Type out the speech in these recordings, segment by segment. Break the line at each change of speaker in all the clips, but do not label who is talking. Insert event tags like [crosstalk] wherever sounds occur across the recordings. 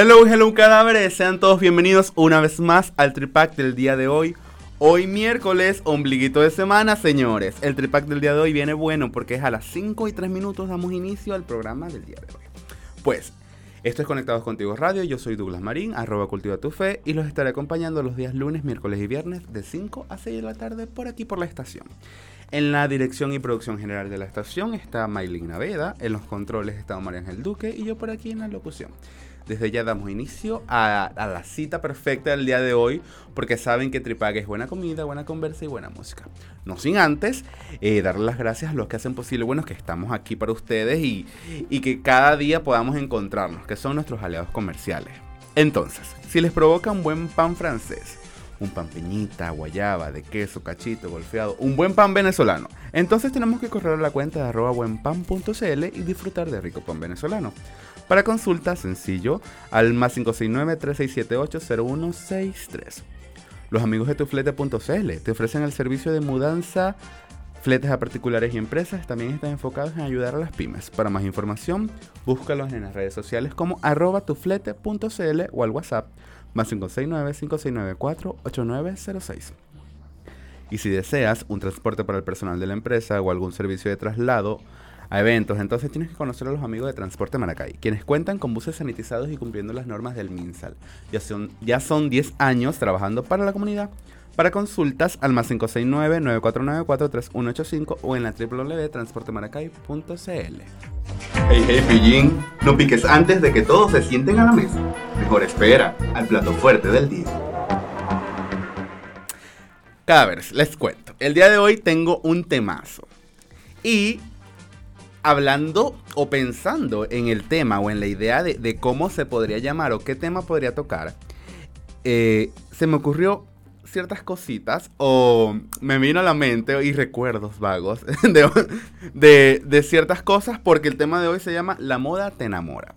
Hello, hello cadáveres, sean todos bienvenidos una vez más al Tripac del día de hoy. Hoy miércoles, ombliguito de semana, señores. El tripack del día de hoy viene bueno porque es a las 5 y 3 minutos damos inicio al programa del día de hoy. Pues, esto es Conectados Contigo Radio, yo soy Douglas Marín, arroba cultiva tu fe, y los estaré acompañando los días lunes, miércoles y viernes de 5 a 6 de la tarde por aquí por la estación. En la dirección y producción general de la estación está Maylin Naveda, en los controles está María Ángel Duque y yo por aquí en la locución. Desde ya damos inicio a, la cita perfecta del día de hoy, porque saben que Tripague es buena comida, buena conversa y buena música. No sin antes eh, darle las gracias a los que hacen posible, bueno, que estamos aquí para ustedes y, y que cada día podamos encontrarnos, que son nuestros aliados comerciales. Entonces, si les provoca un buen pan francés, un pan peñita, guayaba, de queso, cachito, golfeado, un buen pan venezolano. Entonces tenemos que correr a la cuenta de arroba buenpan.cl y disfrutar de rico pan venezolano. Para consulta, sencillo, al más 569-3678-0163. Los amigos de tuflete.cl te ofrecen el servicio de mudanza, fletes a particulares y empresas. También están enfocados en ayudar a las pymes. Para más información, búscalos en las redes sociales como arroba tuflete.cl o al WhatsApp más 569-5694-8906. Y si deseas un transporte para el personal de la empresa o algún servicio de traslado, a eventos. Entonces tienes que conocer a los amigos de Transporte Maracay, quienes cuentan con buses sanitizados y cumpliendo las normas del MinSal. Ya son, ya son 10 años trabajando para la comunidad. Para consultas al más 569-9494-3185 o en la www.transportemaracay.cl. Hey, hey, pillín, no piques antes de que todos se sienten a la mesa. Mejor espera al plato fuerte del día. Cadáveres, les cuento. El día de hoy tengo un temazo. Y hablando o pensando en el tema o en la idea de, cómo se podría llamar o qué tema podría tocar, eh, se me ocurrió ciertas cositas o me vino a la mente y recuerdos vagos [laughs] de, de, ciertas cosas porque el tema de hoy se llama La moda te enamora.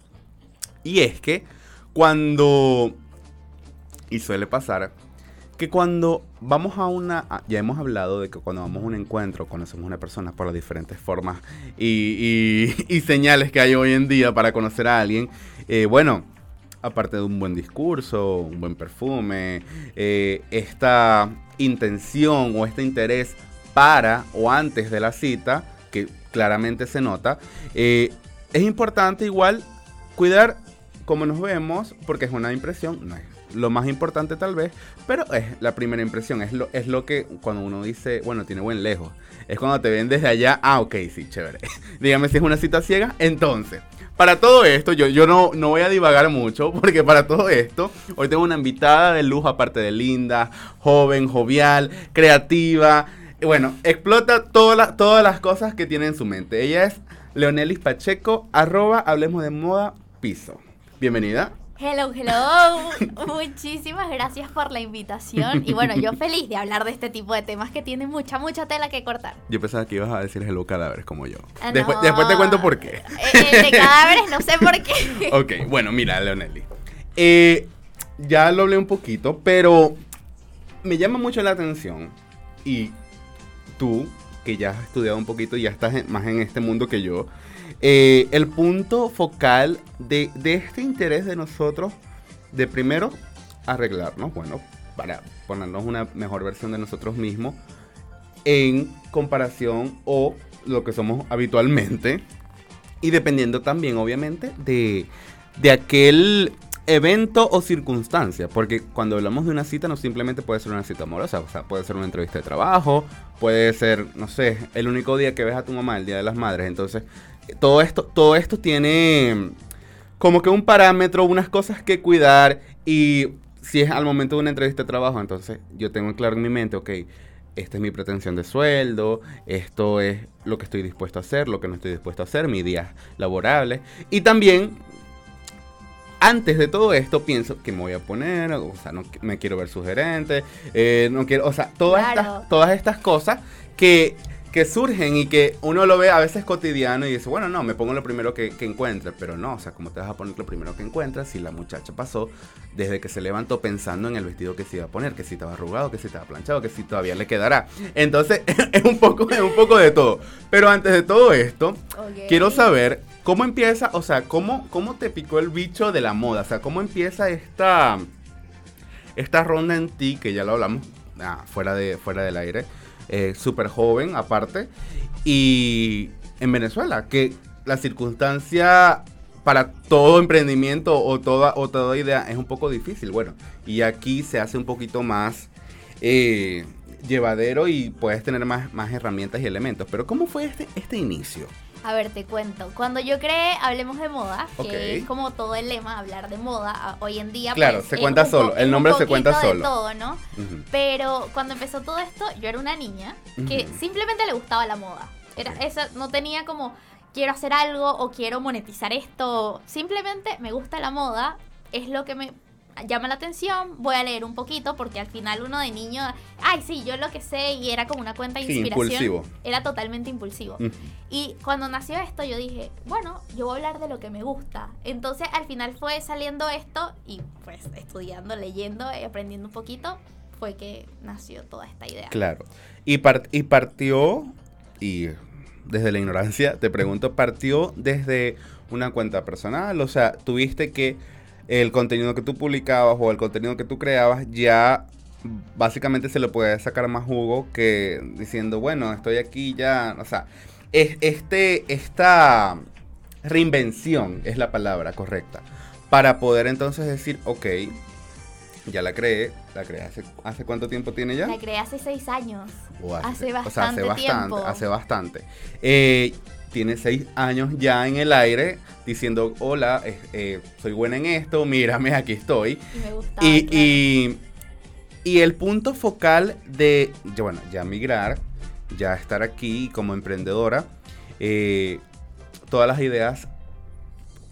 Y es que cuando, y suele pasar, que cuando vamos a una, ya hemos hablado de que cuando vamos a un encuentro, conocemos a una persona por las diferentes formas y, señales que hay hoy en día para conocer a alguien, eh, bueno, aparte de un buen discurso, un buen perfume, eh, esta intención o este interés para o antes de la cita, que claramente se nota, eh, es importante igual cuidar cómo nos vemos, porque es una impresión, no es lo más importante tal vez, pero es la primera impresión, es lo, es lo que cuando uno dice, bueno, tiene buen lejos, es cuando te ven desde allá, ah, ok, sí, chévere. [laughs] Dígame si es una cita ciega, entonces, para todo esto, yo, yo no, no voy a divagar mucho, [laughs] porque para todo esto, hoy tengo una invitada de lujo, aparte de linda, joven, jovial, creativa, bueno, explota todas las cosas que tiene en su mente. Ella es Leonelis Pacheco, arroba, hablemos de moda, piso. Bienvenida.
Hello, hello. [laughs] Muchísimas gracias por la invitación. Y bueno, yo feliz de hablar de este tipo de temas que tienen mucha, mucha tela que cortar.
Yo pensaba que ibas a decir hello cadáveres como yo. Ah, después, después, te cuento por qué.
Eh, eh, de [laughs] cadáveres no sé por qué. [laughs]
ok, bueno, mira, Leonelli. Eh, ya lo hablé un poquito, pero me llama mucho la atención. Y tú, que ya has estudiado un poquito y ya estás más en este mundo que yo, eh, el punto focal de, este interés de nosotros, de primero arreglarnos, bueno, para ponernos una mejor versión de nosotros mismos en comparación o lo que somos habitualmente. Y dependiendo también obviamente de, de aquel evento o circunstancia, porque cuando hablamos de una cita no simplemente puede ser una cita amorosa, o sea, puede ser una entrevista de trabajo, puede ser, no sé, el único día que ves a tu mamá, el Día de las Madres, entonces todo esto, todo esto tiene como que un parámetro, unas cosas que cuidar y si es al momento de una entrevista de trabajo, entonces yo tengo claro en mi mente, ok, esta es mi pretensión de sueldo, esto es lo que estoy dispuesto a hacer, lo que no estoy dispuesto a hacer, mis días laborables. Y también antes de todo esto pienso que me voy a poner, o sea, no me quiero ver sugerente, eh, no quiero, o sea, todas,
Claro.
estas, todas estas cosas que, que surgen y que uno lo ve a veces cotidiano y dice, bueno, no, me pongo lo primero que, que encuentre, pero no, o sea, ¿cómo te vas a poner lo primero que encuentras si la muchacha pasó desde que se levantó pensando en el vestido que se iba a poner, que si estaba arrugado, que si estaba planchado, que si todavía le quedará? Entonces, [laughs] es un poco, es un poco de todo. Pero antes de todo esto. Quiero saber cómo empieza, o sea, cómo, cómo te picó el bicho de la moda, o sea, cómo empieza esta, esta ronda en ti, que ya lo hablamos ah, fuera, de, fuera del aire, eh, súper joven aparte, y en Venezuela, que la circunstancia para todo emprendimiento o toda, o toda idea es un poco difícil, bueno, y aquí se hace un poquito más... eh, llevadero y puedes tener más, más herramientas y elementos. Pero ¿cómo fue este, este inicio?
A ver, te cuento. Cuando yo creé Hablemos de Moda, que es como todo el lema, hablar de moda, a- hoy en día.
Claro,
pues,
se cuenta solo, el nombre se cuenta
de
solo.
todo, ¿no? Pero cuando empezó todo esto, yo era una niña que simplemente le gustaba la moda. Era
Ok.
esa, no tenía como quiero hacer algo o quiero monetizar esto. Simplemente me gusta la moda, es lo que me llama la atención. Voy a leer un poquito porque al final uno de niño, ay, sí, yo lo que sé y era como una cuenta de
Sí,
inspiración.
impulsivo.
Era totalmente impulsivo. Y cuando nació esto, yo dije, bueno, yo voy a hablar de lo que me gusta. Entonces, al final fue saliendo esto y pues estudiando, leyendo y aprendiendo un poquito, fue que nació toda esta idea.
Claro. Y, y partió, y desde la ignorancia te pregunto, partió desde una cuenta personal, o sea, tuviste que el contenido que tú publicabas o el contenido que tú creabas ya básicamente se le puede sacar más jugo que diciendo, bueno, estoy aquí ya, o sea, es, este, esta reinvención es la palabra correcta, para poder entonces decir, ok, ya la creé, la creé hace, ¿hace cuánto tiempo tiene ya?
La creé hace seis años. Hace
o sea, hace
bastante
bastante,
tiempo.
hace bastante. Eh, tiene seis años ya en el aire diciendo, hola, eh, eh, soy buena en esto, mírame, aquí estoy.
Y me gustaba.
Y,
claro.
y, y el punto focal de, bueno, ya migrar, ya estar aquí como emprendedora, eh, todas las ideas,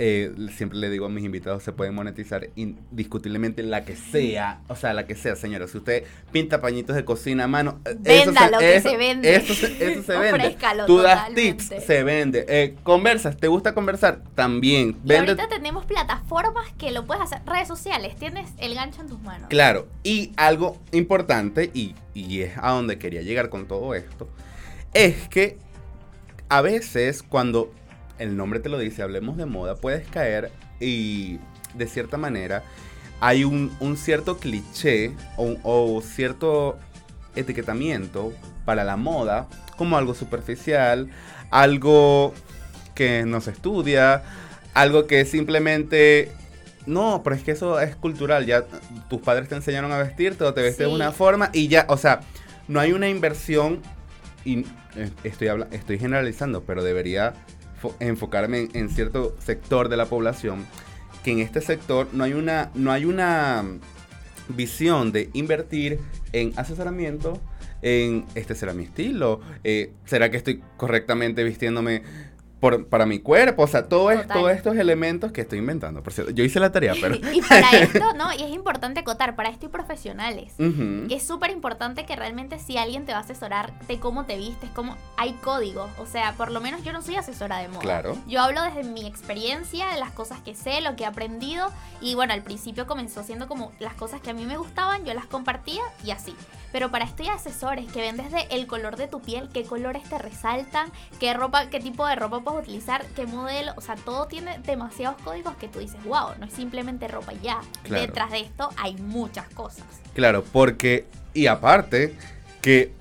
eh, siempre le digo a mis invitados, se pueden monetizar indiscutiblemente la que sea, o sea, la que sea, señora. Si usted pinta pañitos de cocina a mano, eh,
Véndalo, que se vende.
Eso se, eso se vende. Tú das tips, se vende. Eh, conversas, ¿te gusta conversar? También.
Y
Vende
ahorita tenemos plataformas que lo puedes hacer, redes sociales, tienes el gancho en tus manos.
Claro, y algo importante, y, y es a donde quería llegar con todo esto, es que a veces cuando el nombre te lo dice, hablemos de moda, puedes caer y de cierta manera hay un, un cierto cliché o, o cierto etiquetamiento para la moda como algo superficial, algo que no se estudia, algo que simplemente no, pero es que eso es cultural. Ya tus padres te enseñaron a vestirte o te vestes de
Sí.
una forma y ya, o sea, no hay una inversión. Y eh, estoy, habla- estoy generalizando, pero debería enfocarme en, cierto sector de la población. Que en este sector no hay una, no hay una mm, visión de invertir en asesoramiento. En este será mi estilo. eh, ¿Será que estoy correctamente vistiéndome por, para mi cuerpo? O sea, todo es- todos estos elementos que estoy inventando. Por cierto, yo hice la tarea, [laughs] pero.
y para esto, ¿no? Y es importante acotar, para esto hay profesionales.
Ujú.
Es súper importante que realmente si alguien te va a asesorar de cómo te vistes, cómo hay códigos. O sea, por lo menos yo no soy asesora de moda.
Claro.
Yo hablo desde mi experiencia, de las cosas que sé, lo que he aprendido. Y bueno, al principio comenzó siendo como las cosas que a mí me gustaban, yo las compartía y así. Pero para esto hay asesores que ven desde el color de tu piel, qué colores te resaltan, qué ropa, qué tipo de ropa puedes utilizar, qué modelo. O sea, todo tiene demasiados códigos que tú dices, wow, no es simplemente ropa y ya.
Claro.
Detrás de esto hay muchas cosas.
Claro, porque. Y aparte, que.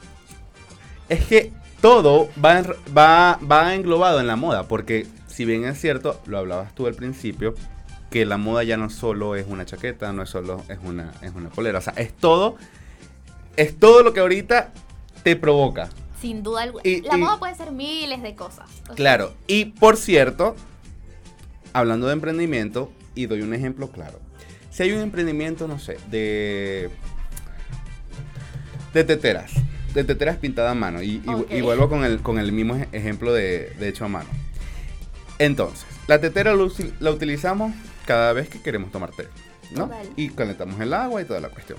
Es que todo va, en- va, va englobado en la moda. Porque, si bien es cierto, lo hablabas tú al principio, que la moda ya no solo es una chaqueta, no es solo es una, es una polera. O sea, es todo. Es todo lo que ahorita te provoca.
Sin duda alguna.
Y-
La
y-
moda puede ser miles de cosas. O sea,
Claro. Y por cierto, hablando de emprendimiento, y doy un ejemplo claro. Si hay un emprendimiento, no sé, de. de teteras. De teteras pintadas a mano. Y, vuelvo con el, con el mismo ej- ejemplo de, de hecho a mano. Entonces, la tetera lo la utilizamos cada vez que queremos tomar té, ¿no? Y calentamos el agua y toda la cuestión.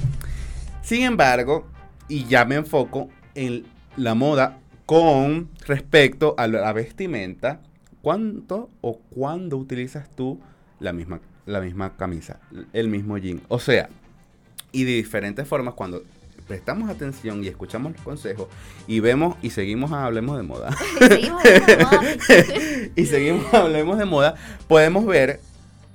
Sin embargo, y ya me enfoco en la moda con respecto a la vestimenta, ¿cuánto o cuándo utilizas tú la misma, la misma camisa, el mismo jean? O sea, y de diferentes formas cuando prestamos atención y escuchamos los consejos y vemos y seguimos a Hablemos de Moda [laughs]
Seguimos hablando de moda. [laughs]
y seguimos Hablemos de Moda, podemos ver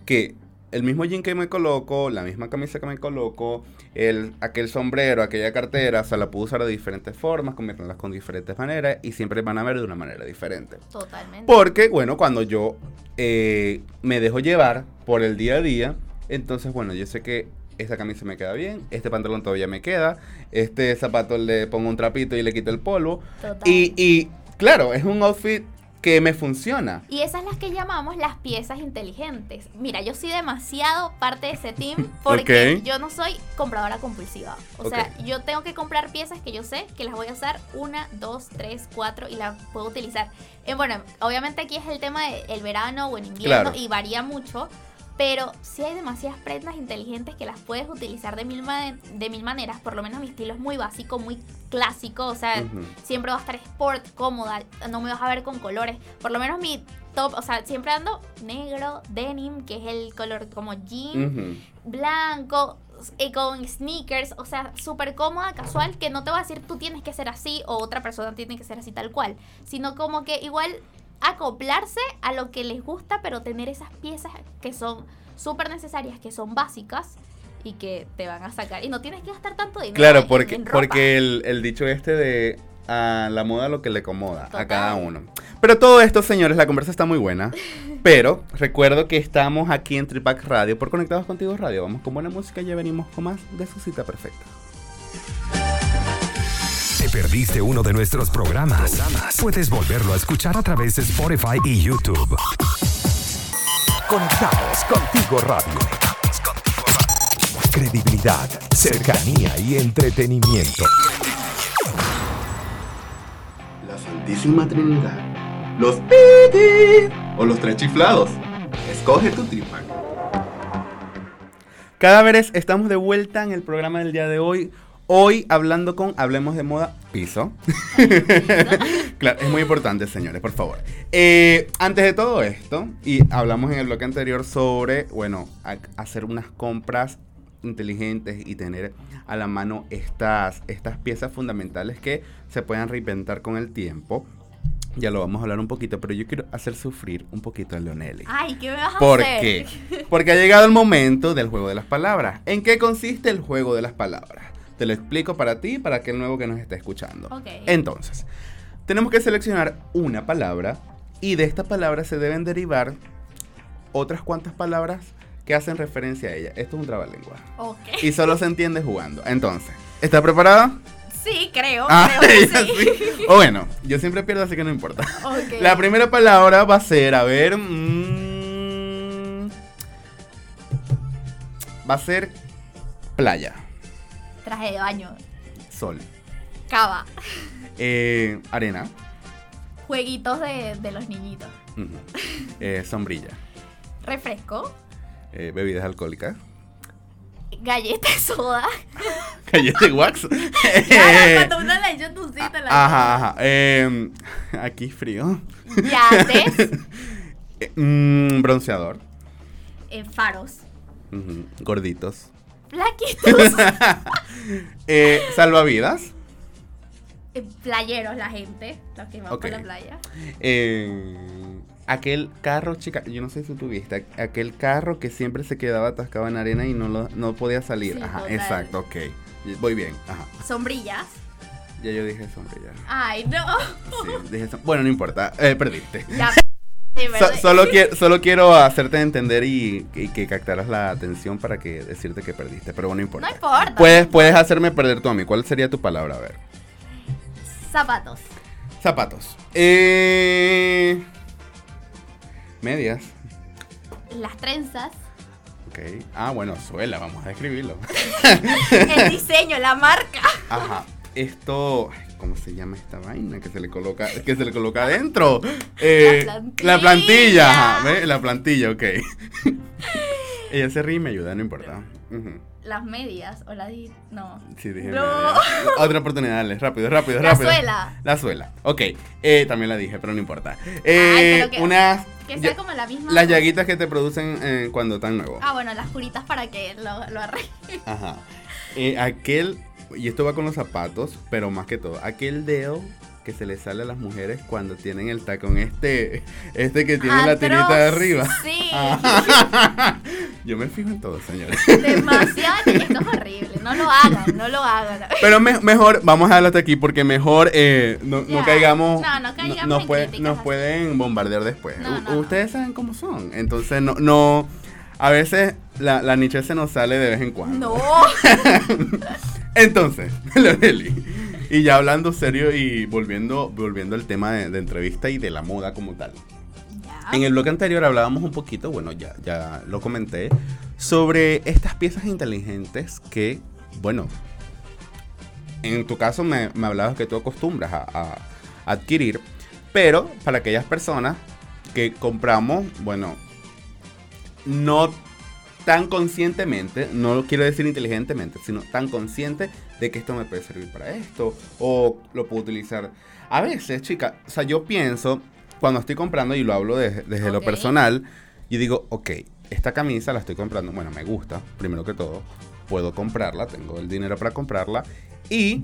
que el mismo jean que me coloco, la misma camisa que me coloco, el, aquel sombrero, aquella cartera, o sea, la puedo usar de diferentes formas, combinarlas con diferentes maneras y siempre van a ver de una manera diferente.
Totalmente.
Porque, bueno, cuando yo eh, me dejo llevar por el día a día, entonces, bueno, yo sé que esta camisa me queda bien, este pantalón todavía me queda, este zapato le pongo un trapito y le quito el polvo.
Total.
Y, y, claro, es un outfit que me funciona.
Y esas las que llamamos las piezas inteligentes. Mira, yo soy demasiado parte de ese team [laughs] porque yo no soy compradora compulsiva. O sea, yo tengo que comprar piezas que yo sé que las voy a usar una, dos, tres, cuatro y las puedo utilizar. Eh, bueno, obviamente aquí es el tema del verano o en invierno
Claro.
y varía mucho. Pero sí hay demasiadas prendas inteligentes que las puedes utilizar de mil, ma- de mil maneras. Por lo menos mi estilo es muy básico, muy clásico. O sea, siempre va a estar sport, cómoda, no me vas a ver con colores. Por lo menos mi top, o sea, siempre ando negro, denim, que es el color como jean,
Ujú.
blanco, eh, con sneakers, o sea, súper cómoda, casual, que no te va a decir tú tienes que ser así o otra persona tiene que ser así tal cual, sino como que igual acoplarse a lo que les gusta, pero tener esas piezas que son súper necesarias, que son básicas y que te van a sacar. Y no tienes que gastar tanto dinero.
Claro, porque,
en ropa.
porque el, el dicho este de a la moda lo que le acomoda a cada uno. Pero todo esto, señores, la conversa está muy buena. [laughs] Pero recuerdo que estamos aquí en Tripac Radio por Conectados Contigo Radio. Vamos con buena música y ya venimos con más de su cita perfecta.
¿Te perdiste uno de nuestros programas? Puedes volverlo a escuchar a través de Spotify y YouTube. Conectados contigo radio. Credibilidad, cercanía y entretenimiento.
La Santísima Trinidad. Los Piti o los tres chiflados. Escoge tu Tripac. Cadáveres, estamos de vuelta en el programa del día de hoy. Hoy hablando con Hablemos de Moda Piso. [laughs] claro, es muy importante, señores, por favor. Eh, antes de todo esto, y hablamos en el bloque anterior sobre, bueno, hacer unas compras inteligentes y tener a la mano estas, estas piezas fundamentales que se puedan reinventar con el tiempo. Ya lo vamos a hablar un poquito, pero yo quiero hacer sufrir un poquito a Leonelli.
Ay, ¿qué me vas a
¿Por
hacer?
qué? Porque ha llegado el momento del juego de las palabras. ¿En qué consiste el juego de las palabras? Te lo explico para ti y para aquel nuevo que nos está escuchando.
Ok.
Entonces, tenemos que seleccionar una palabra y de esta palabra se deben derivar otras cuantas palabras que hacen referencia a ella. Esto es un trabalengua.
Ok.
Y solo se entiende jugando. Entonces, ¿está preparada?
Sí, creo.
Ah,
creo que [laughs] sí.
sí. O bueno, yo siempre pierdo, así que no importa.
Ok.
La primera palabra va a ser, a ver. mm, va a ser playa,
Traje de baño.
sol,
Cava.
eh, arena,
Jueguitos de, de los niñitos.
eh, sombrilla,
Refresco.
eh, bebidas alcohólicas,
Galleta de soda. [laughs]
galletas de wax. [laughs]
Claro, cuando uno le echa tu cita en la
Eh, Ajá, ajá. em, [laughs] aquí frío.
Yates.
Eh, mm, bronceador.
eh, faros.
Gorditos.
Flaquitos. [laughs]
Eh, salvavidas.
eh, playeros, la gente. Los que van
Ok.
por la playa.
Eh, aquel carro, chica, yo no sé si tú viste, aquel carro que siempre se quedaba atascado en arena y no, lo- no podía salir.
Sí,
Ajá,
total.
exacto, ok. Voy bien, ajá.
Sombrillas.
Ya yo dije sombrilla.
Ay, no.
Sí, dije som- Bueno, no importa, eh, perdiste.
Ya. [laughs]
So- solo, quiero, solo quiero hacerte entender y, y que captaras la atención para que decirte que perdiste, pero bueno, no importa.
No importa.
Puedes, puedes hacerme perder tú a mí. ¿Cuál sería tu palabra? A ver.
Zapatos.
Zapatos. Eh, medias.
Las trenzas.
Ok. Ah, bueno, suela, vamos a escribirlo. [laughs]
El diseño, la marca.
Ajá. Esto. ¿Cómo se llama esta vaina que se le coloca, que se le coloca adentro? Eh,
plantilla.
La plantilla. La plantilla, ok. [laughs] Ella se ríe y me ayuda, no importa.
Las medias o la di... No.
Sí, dije.
No.
Otra oportunidad, dale, rápido, rápido,
La
rápido.
suela.
La suela. Ok, eh, también la dije, pero no importa. Eh,
que-
unas.
Que sea como la misma...
las llaguitas que te producen eh, cuando están nuevos.
Ah, bueno, las curitas para que lo, lo arregle.
Ajá. Eh, aquel, y esto va con los zapatos, pero más que todo, aquel dedo que se le sale a las mujeres cuando tienen el tacón este, este que tiene la tirita de arriba.
Sí. [laughs]
Yo me fijo en todo, señores.
Demasiado. Esto es horrible. No lo hagan, no lo hagan.
Pero me- mejor, vamos a dejarlo hasta aquí porque mejor eh, no, no caigamos.
No, no caigamos
nos,
en
puede-
críticas
nos
así.
pueden bombardear después.
No.
Ustedes saben cómo son. Entonces, no. no a veces la, la niche se nos sale de vez en cuando.
No. [laughs]
Entonces, [laughs] Loreli, y ya hablando serio y volviendo, volviendo al tema de, de entrevista y de la moda como tal. En el bloque anterior hablábamos un poquito, bueno, ya, ya lo comenté, sobre estas piezas inteligentes que, bueno, en tu caso me, me hablabas que tú acostumbras a, a adquirir, pero para aquellas personas que compramos, bueno, no tan conscientemente, no lo quiero decir inteligentemente, sino tan consciente de que esto me puede servir para esto o lo puedo utilizar. A veces, chica, o sea, yo pienso cuando estoy comprando y lo hablo desde, desde lo personal, y digo, ok, esta camisa la estoy comprando, bueno, me gusta, primero que todo, puedo comprarla, tengo el dinero para comprarla y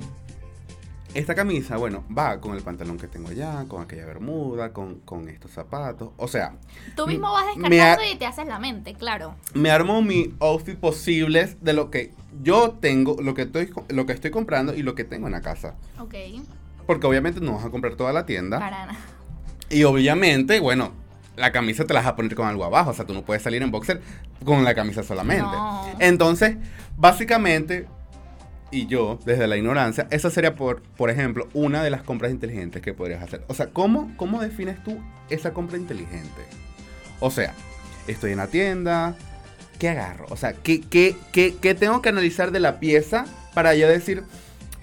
esta camisa, bueno, va con el pantalón que tengo allá, con aquella bermuda, con, con estos zapatos, o sea,
Tú mismo vas descartando y te haces la mente, claro.
me armo mi outfit posibles de lo que yo tengo, lo que estoy, lo que estoy comprando y lo que tengo en la casa.
Ok.
Porque obviamente no vas a comprar toda la tienda.
Para nada.
Y obviamente, bueno, la camisa te la vas a poner con algo abajo. O sea, tú no puedes salir en boxer con la camisa solamente.
No.
Entonces, básicamente, y yo, desde la ignorancia, esa sería, por, por ejemplo, una de las compras inteligentes que podrías hacer. O sea, ¿cómo, ¿cómo defines tú esa compra inteligente? O sea, estoy en la tienda, ¿qué agarro? O sea, ¿qué, qué, qué, qué tengo que analizar de la pieza para yo decir,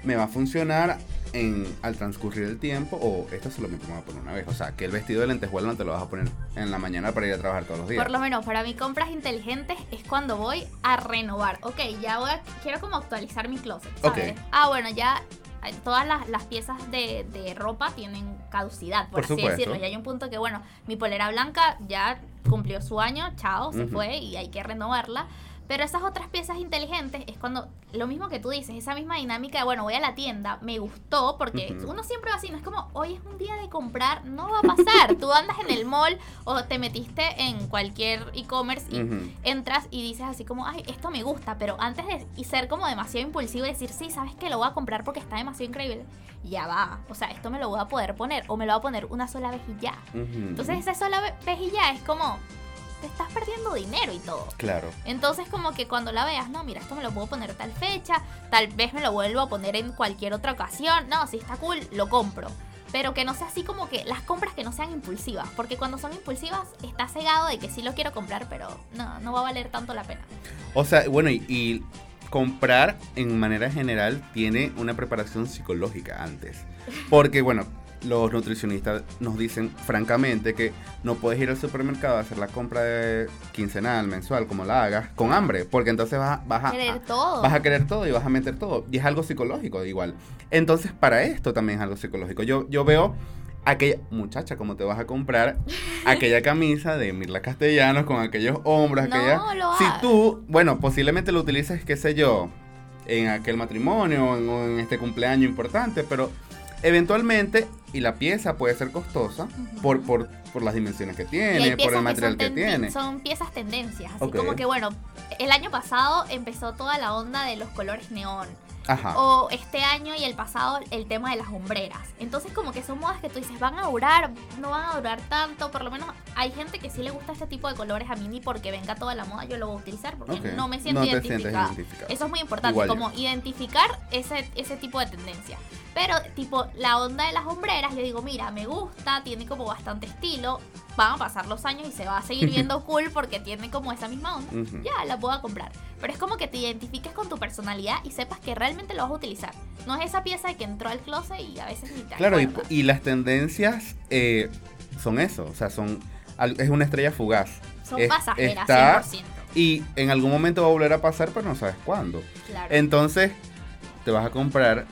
me va a funcionar en, al transcurrir el tiempo o esto solamente me voy a poner una vez? O sea, que el vestido de lentejuela no te lo vas a poner en la mañana para ir a trabajar todos los días.
Por lo menos para mí compras inteligentes es cuando voy a renovar. Ok, ya voy a, quiero como actualizar mi closet, ¿sabes?
Ok.
Ah, bueno, ya eh, todas las, las piezas de, de ropa tienen caducidad, por,
Por
así
supuesto.
decirlo. Ya hay un punto que, bueno, mi polera blanca ya cumplió su año, chao, se
Ujú.
fue y hay que renovarla. Pero esas otras piezas inteligentes es cuando, lo mismo que tú dices, esa misma dinámica de, bueno, voy a la tienda, me gustó, porque uno siempre va así, no es como, hoy es un día de comprar, no va a pasar. tú andas en el mall o te metiste en cualquier e-commerce y entras y dices así como, ay, esto me gusta, pero antes de y ser como demasiado impulsivo y decir, sí, sabes que lo voy a comprar porque está demasiado increíble, ya va. O sea, esto me lo voy a poder poner o me lo voy a poner una sola vez y ya. Entonces, esa sola ve- vez y ya es como, te estás perdiendo dinero y todo.
Claro.
Entonces como que cuando la veas, no, mira, esto me lo puedo poner tal fecha, tal vez me lo vuelvo a poner en cualquier otra ocasión, no, si está cool, lo compro. Pero que no sea así como que las compras que no sean impulsivas, porque cuando son impulsivas está cegado de que sí lo quiero comprar, pero no, no va a valer tanto la pena.
O sea, bueno, y, y comprar en manera general tiene una preparación psicológica antes. Porque, bueno, los nutricionistas nos dicen francamente que no puedes ir al supermercado a hacer la compra de quincenal, mensual, como la hagas, con hambre, porque entonces vas, a- vas a,
Querer todo.
vas a querer todo y vas a meter todo. Y es algo psicológico igual. Entonces, para esto también es algo psicológico. Yo, yo veo aquella muchacha, como te vas a comprar [laughs] aquella camisa de Mirla Castellanos con aquellos hombros,
No
aquella...
lo
si tú, bueno, posiblemente lo utilices, qué sé yo, en aquel matrimonio o en, o en este cumpleaños importante, pero eventualmente, y la pieza puede ser costosa
Ujú.
por, por, por las dimensiones que tiene, por el material que,
tendi-
tiene.
Son piezas tendencias, así
Ok.
como que bueno, el año pasado empezó toda la onda de los colores neón.
Ajá.
O este año y el pasado el tema de las hombreras. Entonces como que son modas que tú dices, van a durar, no van a durar tanto. Por lo menos hay gente que sí le gusta este tipo de colores. A mí ni porque venga toda la moda yo lo voy a utilizar porque
Ok.
no me siento
No
identificada. Eso es muy importante,
Igual yo.
como identificar ese, ese tipo de tendencia. Pero tipo la onda de las hombreras, yo digo, mira, me gusta, tiene como bastante estilo. Van a pasar los años y se va a seguir viendo [laughs] cool porque tiene como esa misma onda ya la puedo comprar. Pero es como que te identifiques con tu personalidad y sepas que realmente lo vas a utilizar. No es esa pieza que entró al closet y a veces ni te
Claro, y, las tendencias eh, son eso, o sea, son es una estrella fugaz.
Son
es-
pasajeras,
está-
100%.
y en algún momento va a volver a pasar, pero no sabes cuándo.
Claro.
Entonces, te vas a comprar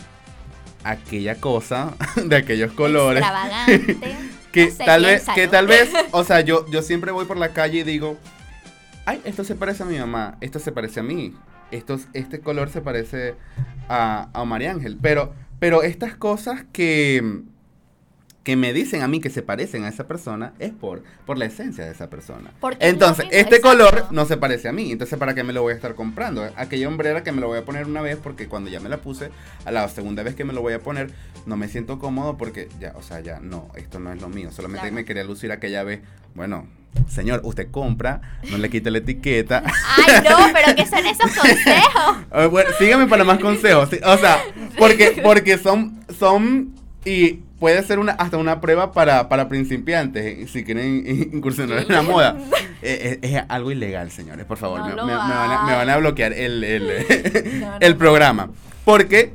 aquella cosa [laughs] de aquellos colores
Extravagante. [laughs]
que
No sé,
tal vez que tal vez, [laughs] o sea, yo yo siempre voy por la calle y digo, "Ay, esto se parece a mi mamá, esto se parece a mí. Esto, este color se parece a, a María Ángel." Pero pero estas cosas que que me dicen a mí que se parecen a esa persona es por, por la esencia de esa persona.
Es
Entonces, este
exacto.
color no se parece a mí. Entonces, ¿para qué me lo voy a estar comprando? Aquella hombrera que me lo voy a poner una vez porque cuando ya me la puse, a la segunda vez que me lo voy a poner, no me siento cómodo porque ya, o sea, ya no, esto no es lo mío. Solamente
Claro.
me quería lucir aquella vez. Bueno, señor, usted compra, no le quite la etiqueta.
Ay, no, pero ¿qué son esos [laughs] consejos?
Ah, bueno, síganme para más consejos. O sea, porque, [laughs] porque son, son y puede ser una hasta una prueba para, para principiantes eh, si quieren in- [laughs] incursionar en la moda. [laughs] Eh, eh, es, algo ilegal, señores, por favor.
No
me,
lo
me- me van a, me van a bloquear el, el,
No, [laughs] no.
el programa. Porque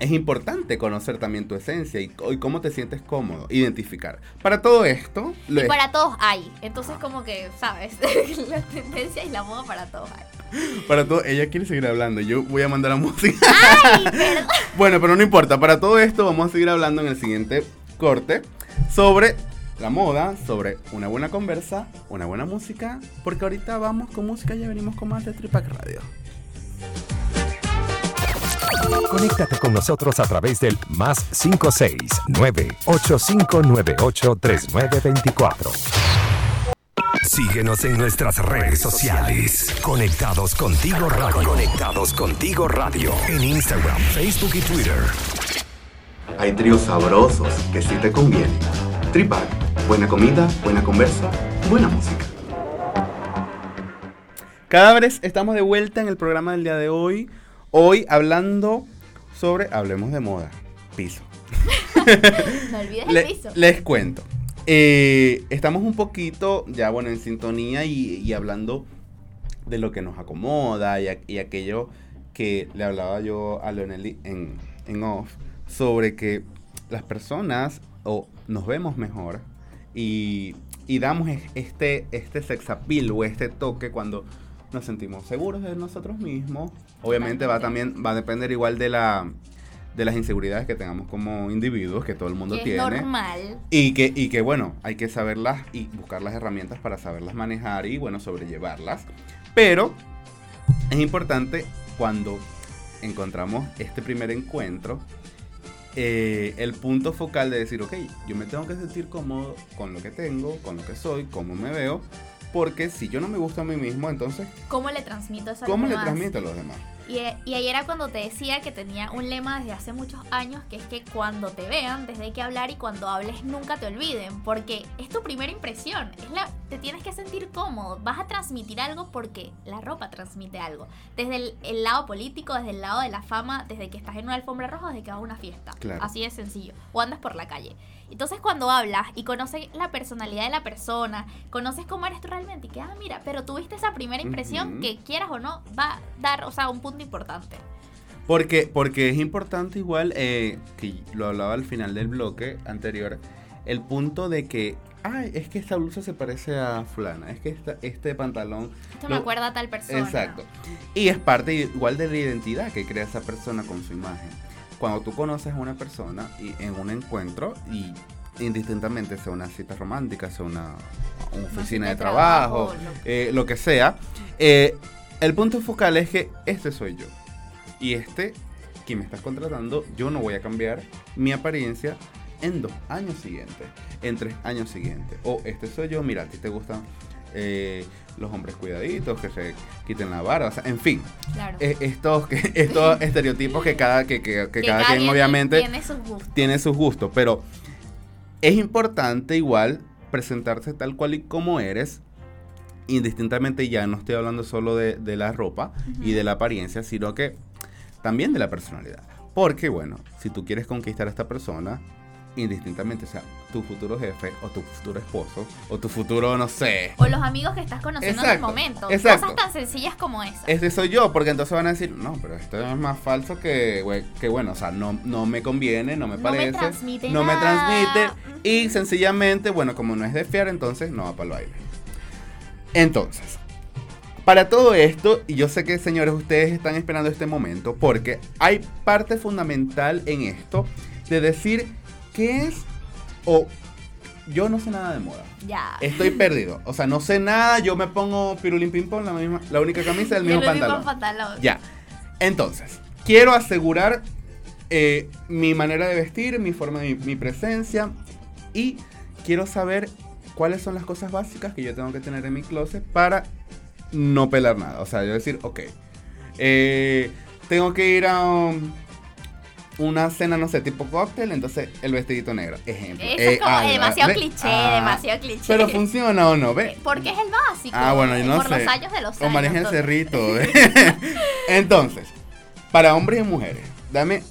es importante conocer también tu esencia y, y cómo te sientes cómodo, identificar. Para todo esto, lo
Y
es-
para todos hay. Entonces, como que, ¿sabes? [laughs] la tendencia y la moda para todos hay.
para todo, ella quiere seguir hablando. Yo voy a mandar la música.
Ay, [laughs] perdón.
Bueno, pero no importa. Para todo esto vamos a seguir hablando en el siguiente corte sobre la moda, sobre una buena conversa, una buena música, porque ahorita vamos con música y ya venimos con más de Tripac Radio.
Conéctate con nosotros a través del más 569-8598-3924. Síguenos en nuestras redes sociales. Conectados contigo radio. Conectados contigo radio. En Instagram, Facebook y Twitter.
Hay tríos sabrosos que sí te convienen. Tripac, buena comida, buena conversa, buena música.
Cada vez estamos de vuelta en el programa del día de hoy. Hoy hablando sobre, hablemos de moda, piso. [laughs]
No olvides
Le-
el piso.
les cuento. Eh, estamos un poquito ya, bueno, en sintonía y, y hablando de lo que nos acomoda y, a- y aquello que le hablaba yo a Leoneli en, en off sobre que las personas o nos vemos mejor y, y damos es- este, este sex appeal o este toque cuando nos sentimos seguros de nosotros mismos. Obviamente va también, va a depender igual de la de las inseguridades que tengamos como individuos, que todo el mundo
Que es
tiene.
normal.
Y que, y que bueno, hay que saberlas y buscar las herramientas para saberlas manejar y bueno, sobrellevarlas. Pero es importante cuando encontramos este primer encuentro, eh, el punto focal de decir, ok, yo me tengo que sentir cómodo con lo que tengo, con lo que soy, cómo me veo, porque si yo no me gusto a mí mismo, entonces,
¿Cómo le transmito a
¿cómo le transmito a los demás?
Y, y ahí era cuando te decía que tenía un lema desde hace muchos años, que es que cuando te vean, desde que hablar y cuando hables nunca te olviden, porque es tu primera impresión, es la, te tienes que sentir cómodo, vas a transmitir algo porque la ropa transmite algo, desde el, el lado político, desde el lado de la fama, desde que estás en una alfombra roja, desde que vas a una fiesta,
Claro.
así de sencillo, o andas por la calle. Entonces cuando hablas y conoces la personalidad de la persona, conoces cómo eres tú realmente y que, ah, mira, pero tuviste esa primera impresión que quieras o no, va a dar, o sea, un punto importante.
Porque, porque es importante igual, eh, que lo hablaba al final del bloque anterior, el punto de que, ay, es que esta blusa se parece a fulana, es que esta, este pantalón...
Esto me acuerda a tal persona.
Exacto. Y es parte igual de la identidad que crea esa persona con su imagen. Cuando tú conoces a una persona y en un encuentro y indistintamente sea una cita romántica, sea una, una oficina
cita de
trabajo,
trabajo, lo-
eh, lo que sea, eh, el punto focal es que este soy yo. Y este, quien me estás contratando, yo no voy a cambiar mi apariencia en dos años siguientes, en tres años siguientes. O este soy yo, mira, a ti te gustan eh, los hombres cuidaditos, que se quiten la barba, o sea, en fin,
Claro.
eh, estos, que- [laughs] estos [laughs] estereotipos que cada, que, que- que
Que
cada quien obviamente
tiene sus gustos.
tiene sus gustos, pero es importante igual presentarte tal cual y como eres, indistintamente ya no estoy hablando solo de, de la ropa y de la apariencia, sino que también de la personalidad. Porque bueno, si tú quieres conquistar a esta persona, indistintamente sea tu futuro jefe o tu futuro esposo o tu futuro, no sé,
O los amigos que estás conociendo en el
Exacto,
momento.
exacto.
Cosas tan sencillas como esas.
este soy yo, porque entonces van a decir, no, pero esto es más falso que, que bueno, o sea, no, no me conviene, no me
No me
parece,
transmite
no me transmite, y sencillamente, bueno, como no es de fiar, entonces no va para el baile. Entonces, Para todo esto, y yo sé que señores, ustedes están esperando este momento, porque hay parte fundamental en esto de decir qué es o yo no sé nada de moda.
Ya.
Estoy [laughs] perdido. O sea, no sé nada, yo me pongo pirulín ping pong, la misma, la única camisa, el mismo [laughs]
el mismo
pantalón.
pantalón.
Ya. Entonces, quiero asegurar eh, mi manera de vestir, mi forma de mi presencia y quiero saber cuáles son las cosas básicas que yo tengo que tener en mi closet para no pelar nada. O sea, yo decir, ok, eh, tengo que ir a um, una cena, no sé, tipo cóctel, entonces el vestidito negro. Ejemplo.
Eso
Eh,
es como
ah,
demasiado cliché,
ah,
demasiado cliché.
Pero funciona o no, ve.
Porque es el básico.
Ah, bueno, yo no
por
sé.
los años de los
O
años.
maneja el cerrito. [laughs] [laughs] Entonces, para hombres y mujeres, dame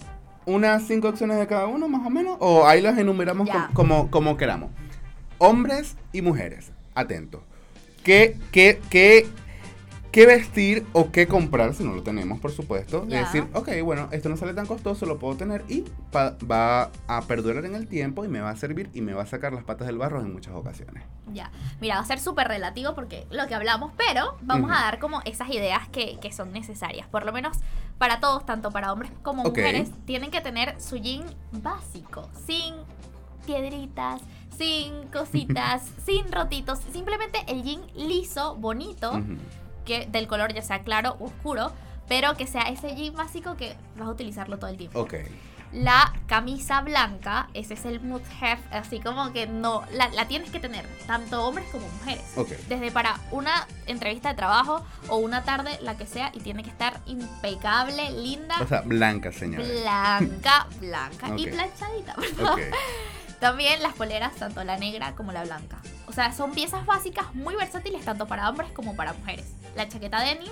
unas cinco opciones de cada uno, más o menos. O ahí las enumeramos como, como queramos. Hombres y mujeres, atentos. ¿Qué, qué, qué, qué vestir o qué comprar si no lo tenemos, por supuesto? Decir, ok, bueno, esto no sale tan costoso, lo puedo tener y va a perdurar en el tiempo y me va a servir y me va a sacar las patas del barro en muchas ocasiones.
Ya, mira, va a ser súper relativo porque lo que hablamos, pero vamos a dar como esas ideas que, que son necesarias. Por lo menos para todos, tanto para hombres como mujeres, tienen que tener su jean básico, sin piedritas, sin cositas, [laughs] sin rotitos, simplemente el jean liso, bonito,
Ujú.
que del color ya sea claro o oscuro, pero que sea ese jean básico que vas a utilizarlo todo el tiempo.
Ok.
La camisa blanca, ese es el mood have, así como que no, la, la tienes que tener, tanto hombres como mujeres.
Ok.
Desde para una entrevista de trabajo o una tarde, la que sea, y tiene que estar impecable, linda,
O sea, blanca, señora.
blanca, [laughs] blanca y
Ok.
planchadita. [laughs] por favor.
Ok.
También las poleras, tanto la negra como la blanca. O sea, son piezas básicas muy versátiles tanto para hombres como para mujeres. La chaqueta denim,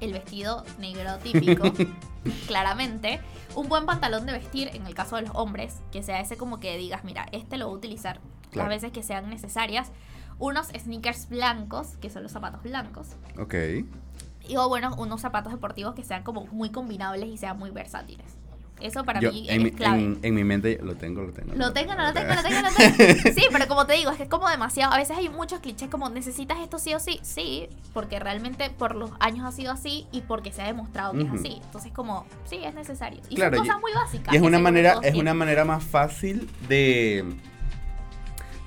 el vestido negro típico, [laughs] claramente. Un buen pantalón de vestir, en el caso de los hombres, que sea ese como que digas, mira, este lo voy a utilizar
Claro.
las veces que sean necesarias. Unos sneakers blancos, que son los zapatos blancos.
Ok.
Y o bueno, unos zapatos deportivos que sean como muy combinables y sean muy versátiles. Eso para
Yo,
mí
en, mi,
es clave.
en, en mi mente lo tengo, lo tengo.
Lo tengo, no lo tengo, lo tengo, lo [laughs] tengo. Sí, pero como te digo, es que es como demasiado. A veces hay muchos clichés como necesitas esto sí o sí. Sí, porque realmente por los años ha sido así y porque se ha demostrado que es así. Entonces, como, sí, es necesario. Y
Claro,
son
y-
cosas muy básicas.
Y es
que
una manera, es una manera más fácil de.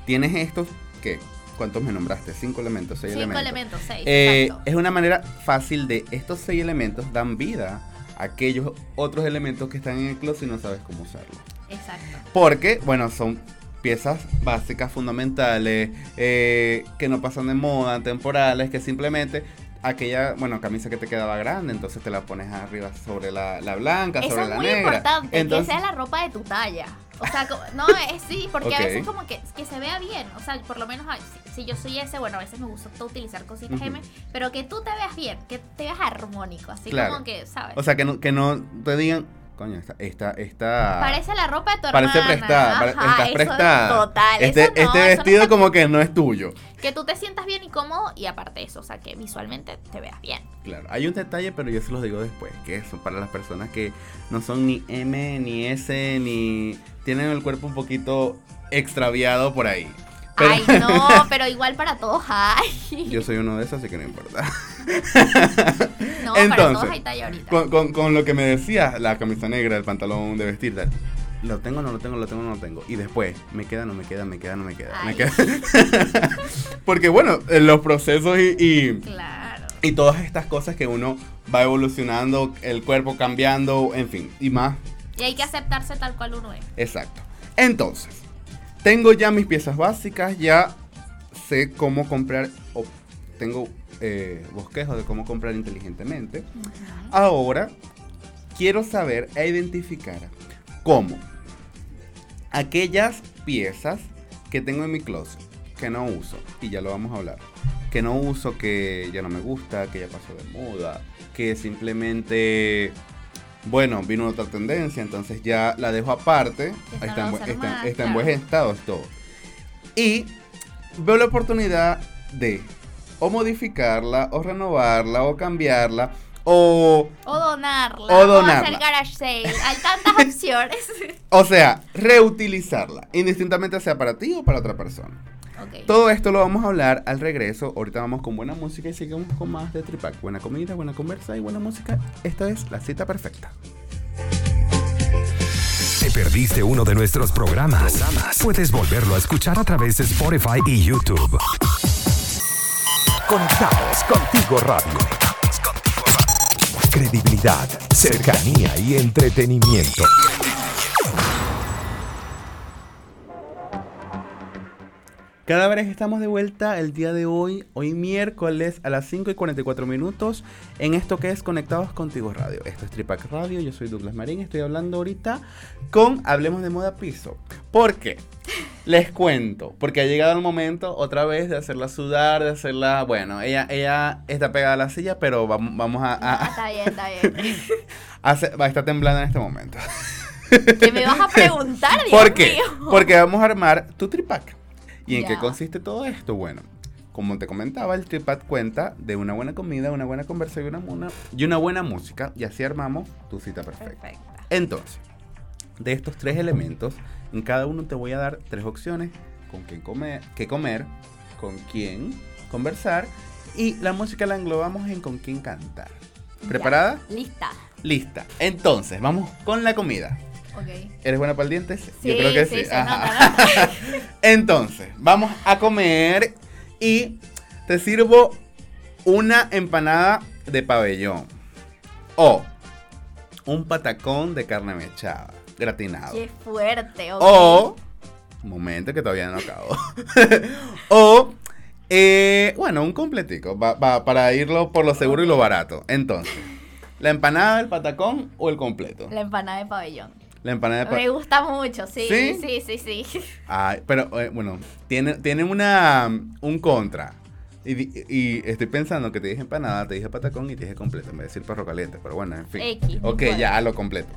Tienes estos, ¿qué? ¿Cuántos me nombraste? Cinco elementos, seis
Cinco
elementos.
elementos, seis.
Eh, es una manera fácil de estos seis elementos dan vida aquellos otros elementos que están en el closet y no sabes cómo usarlos.
Exacto.
Porque, bueno, son piezas básicas, fundamentales, eh, que no pasan de moda, temporales, que simplemente aquella, bueno, camisa que te quedaba grande, entonces te la pones arriba sobre la, la blanca,
Eso
sobre
es
la
muy
negra.
importante,
Entonces,
que sea la ropa de tu talla. O sea, [laughs] no, es sí, porque a veces como que, que se vea bien. O sea, por lo menos si, si yo soy ese, bueno, a veces me gusta utilizar cositas
Ujú.
M, pero que tú te veas bien, que te veas armónico, así
Claro.
como que, ¿sabes?
o sea, que no, que no te digan, coño, esta, esta, esta
Parece la ropa de tu
parece
hermana.
prestada, pare-
Ajá,
estás
eso-
prestada.
Total,
Este,
eso no,
este
eso no
vestido como que no es tuyo.
Que tú te sientas bien y cómodo y aparte eso, o sea, que visualmente te veas bien.
Claro, hay un detalle, pero yo se los digo después, que eso para las personas que no son ni M, ni S, ni tienen el cuerpo un poquito extraviado por ahí. Pero-
Ay, no, [laughs] pero igual para todos hay.
Yo soy uno de esos, así que no importa. [laughs]
No, para
Entonces,
todos hay talla ahorita.
Con, con- con lo que me decías, la camisa negra, el pantalón de vestir, tal. Lo tengo, no lo tengo, lo tengo, no lo tengo. Y después, me queda, no me queda, me queda, no me queda. Me queda. [laughs] Porque bueno, en los procesos y, y,
Claro.
y todas estas cosas que uno va evolucionando, el cuerpo cambiando, en fin, y más
Y hay que aceptarse tal cual uno es.
Exacto. Entonces, tengo ya mis piezas básicas, ya sé cómo comprar, o tengo eh, bosquejos de cómo comprar inteligentemente. Ahora, quiero saber e identificar cómo aquellas piezas que tengo en mi closet, que no uso, y ya lo vamos a hablar, que no uso, que ya no me gusta, que ya pasó de moda, que simplemente, bueno, vino otra tendencia, entonces ya la dejo aparte,
Ya
está, en, está-
más,
está en buen estado, es todo. Y veo la oportunidad de o modificarla, o renovarla, o cambiarla, o
O donarla.
O donarla.
hacer garage sale. [laughs] Hay tantas opciones.
O sea, reutilizarla, indistintamente sea para ti o para otra persona. Todo esto lo vamos a hablar al regreso. Ahorita vamos con buena música y seguimos con más de Tripac. Buena comida, buena conversa y buena música. Esta es la cita perfecta.
¿Te perdiste uno de nuestros programas? Puedes volverlo a escuchar a través de Spotify y YouTube. Conectados contigo radio. Credibilidad, cercanía y entretenimiento.
Cada vez estamos de vuelta el día de hoy, hoy miércoles a las 5 y 44 minutos, en esto que es Conectados Contigo Radio. Esto es Tripac Radio, yo soy Douglas Marín, estoy hablando ahorita con Hablemos de Moda Piso. ¿Por qué? Les cuento, porque ha llegado el momento otra vez de hacerla sudar, de hacerla, bueno, ella, ella está pegada a la silla, pero vamos, vamos a, a-
está bien, está bien. [laughs]
a hacer- va a estar temblando en este momento.
¿Qué me vas a preguntar, [laughs] Dios
¿Por qué?
mío?
Porque vamos a armar tu tripac. ¿Y en qué consiste todo esto? Bueno, como te comentaba, el tripac cuenta de una buena comida, una buena conversa y una, una- y una buena música. Y así armamos tu cita perfecta.
Perfecto.
Entonces, de estos tres elementos, en cada uno te voy a dar tres opciones. Con quién comer, qué comer, con quién conversar. Y la música la englobamos en con quién cantar. ¿Preparada?
Ya, Lista.
Lista. Entonces, vamos con la comida. ¿Eres buena para el diente?
Sí,
Yo creo que sí.
sí, se
Ajá.
nota, nota. [laughs]
Entonces, vamos a comer y te sirvo una empanada de pabellón o un patacón de carne mechada, gratinado.
Qué fuerte, ok.
O, momento que todavía no acabo. [laughs] o, eh, bueno, un completico, va- va- para irlo por lo seguro y lo barato. Entonces, ¿la empanada, el patacón o el completo?
La empanada de pabellón.
La empanada de
Me gusta mucho, sí.
¿Sí?
Sí, sí, sí. [laughs]
Ay, pero eh, bueno, tiene, tiene una, un contra. Y, y estoy pensando que te dije empanada, te dije patacón y te dije completo. Me decir perro caliente, pero bueno, en fin.
X,
ok,
importa.
ya lo completo.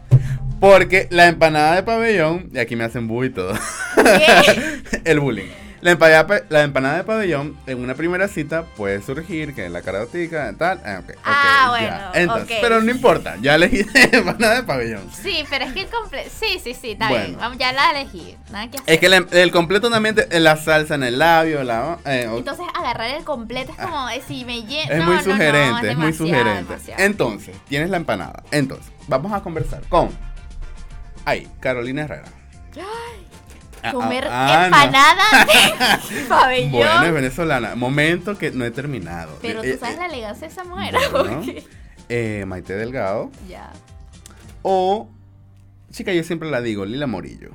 Porque la empanada de pabellón, y aquí me hacen bu y todo.
¿Qué? [laughs]
el bullying. La empanada, pa- la empanada de pabellón en una primera cita puede surgir que en la caraotica, tal. ah, ok, ok,
Ah,
ya.
bueno,
Entonces, pero no importa, ya elegí [laughs] empanada de pabellón.
Sí, pero es que el completo. Sí, sí, sí, está
Bueno.
bien. Vamos, ya la elegí. Nada que hacer.
Es que la- el completo también, te- la salsa en el labio, la. eh,
Entonces agarrar el completo es como eh, si me llena.
Es
no,
muy
no, no,
sugerente, es, muy sugerente.
demasiado.
Entonces, tienes la empanada. Entonces, vamos a conversar con. Ahí, Carolina Herrera. Ah,
Comer
ah, ah, no.
empanada [laughs] de pabellón.
Bueno, es venezolana. Momento que no he terminado.
pero
Eh,
tú sabes
eh,
la elegancia de esa mujer.
bueno, eh, Maite Delgado.
Ya.
O. Chica, yo siempre la digo, Lila Morillo.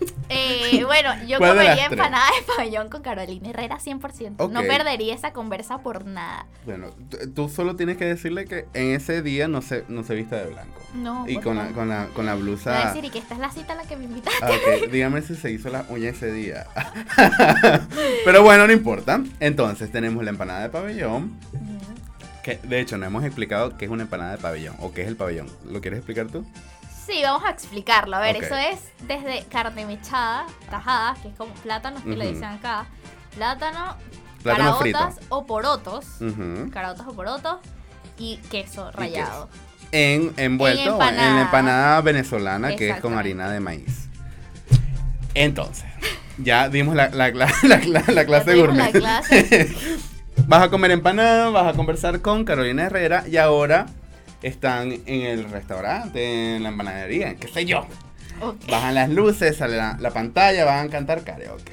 [laughs]
Eh, bueno, yo
¿Cuál de las
comería empanada de pabellón con Carolina Herrera 100%. No
Ok.
perdería esa conversa por nada.
Bueno, tú solo tienes que decirle que en ese día no se, no se vista de blanco.
No,
Y con la, con, la, con la
Voy a
blusa.
decir, y que esta es la cita a la que me invitaste.
Ah, ok, [laughs] dígame si se hizo la uña ese día. [laughs] Pero bueno, no importa. Entonces tenemos la empanada de pabellón. Que de hecho no hemos explicado qué es una empanada de pabellón o qué es el pabellón. ¿Lo quieres explicar tú?
Sí, vamos a explicarlo. A ver, eso es desde carne mechada, tajada, que es como plátanos que le dicen acá. Plátano,
Plátano frito.
caraotas o porotos.
Ujú.
Caraotas o porotos. Y queso rallado.
En, envuelto
En
en, la
empanada.
empanada venezolana que es con harina de maíz. Entonces, ya dimos la, la, la, la- la- la clase gourmet.
clase. [laughs]
vas a comer empanada, vas a conversar con Carolina Herrera y ahora están en el restaurante, en la empanadería, qué sé yo. Bajan las luces, sale la, la pantalla, van a cantar karaoke.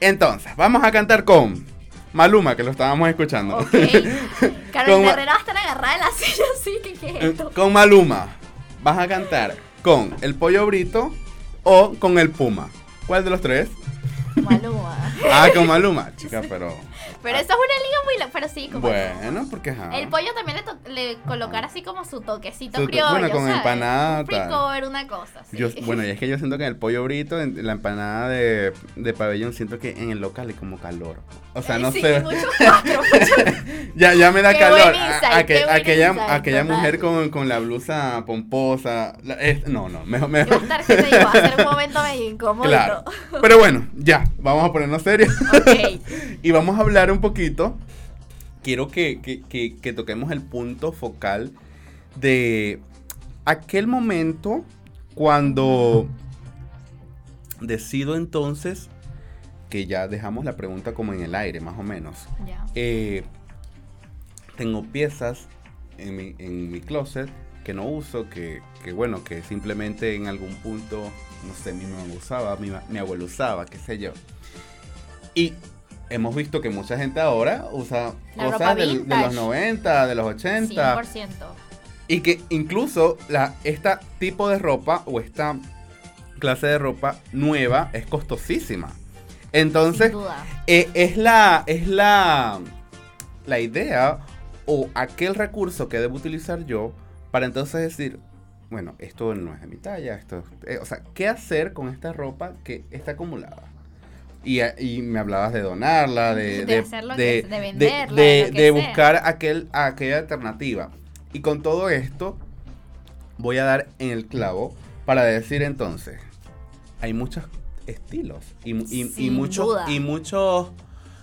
Entonces, vamos a cantar con Maluma, que lo estábamos escuchando.
Ok. Carolina [laughs]
Con-
Herrera va a estar agarrada de la silla [laughs] así, que qué es esto?
con Maluma, vas a cantar con el pollo brito o con el puma. ¿Cuál de los tres?
Maluma. [laughs]
Ah, con Maluma, chica, pero.
Pero eso es una liga muy... Pero sí, como...
Bueno, porque ajá.
El pollo también le, to- le colocar así como su toquecito
Su to-
criollo,
bueno, con
¿sabes?
empanada,
Un
tal.
fricover, una cosa así.
Yo, [laughs] bueno, y es que yo siento que en el pollo brito, en la empanada de, de pabellón, siento que en el local hay como calor. O sea, no
sí,
sé.
mucho mucho- [laughs]
Ya, ya me da
Qué
calor. A-
insight,
a- que- aquella
insight,
aquella
total.
mujer con, con la blusa pomposa. la- es- no, no, mejor, mejor.
¿qué te digo? Va a ser un [laughs] momento medio incómodo.
Claro. Pero bueno, ya, vamos a ponernos serios.
Ok.
y vamos a hablar un poquito. Quiero que, que- que- que toquemos el punto focal de aquel momento cuando decido entonces que ya dejamos la pregunta como en el aire, más o menos. Eh, tengo piezas en mi, en mi closet que no uso, que, que bueno, que simplemente en algún punto, no sé, mi mamá usaba, mi, mi abuelo usaba, qué sé yo. Y hemos visto que mucha gente ahora usa
La
cosas de los 90, de los 80.
100%.
Y que incluso la, esta tipo de ropa o esta clase de ropa nueva es costosísima. Entonces, eh, es la es la la idea o aquel recurso que debo utilizar yo para entonces decir, bueno, esto no es de mi talla, esto, eh, o sea, ¿qué hacer con esta ropa que está acumulada? Y, y me hablabas de donarla, de,
De de venderla,
de,
de que
de
sea.
buscar aquel, aquella alternativa. Y con todo esto, voy a dar en el clavo para decir entonces, hay muchos estilos y, y- y muchos
duda.
y muchos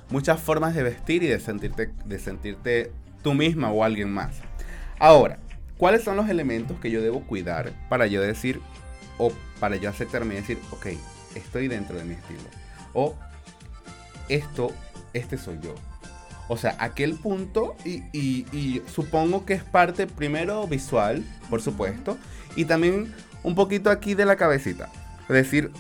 muchas formas de vestir y de sentirte de sentirte tú misma o alguien más. Ahora, ¿cuáles son los elementos que yo debo cuidar para yo decir o para yo aceptarme y decir, ok, estoy dentro de mi estilo o esto este soy yo? O sea, aquel punto y, y- supongo que es parte primero visual, por supuesto, y también un poquito aquí de la cabecita. Es decir,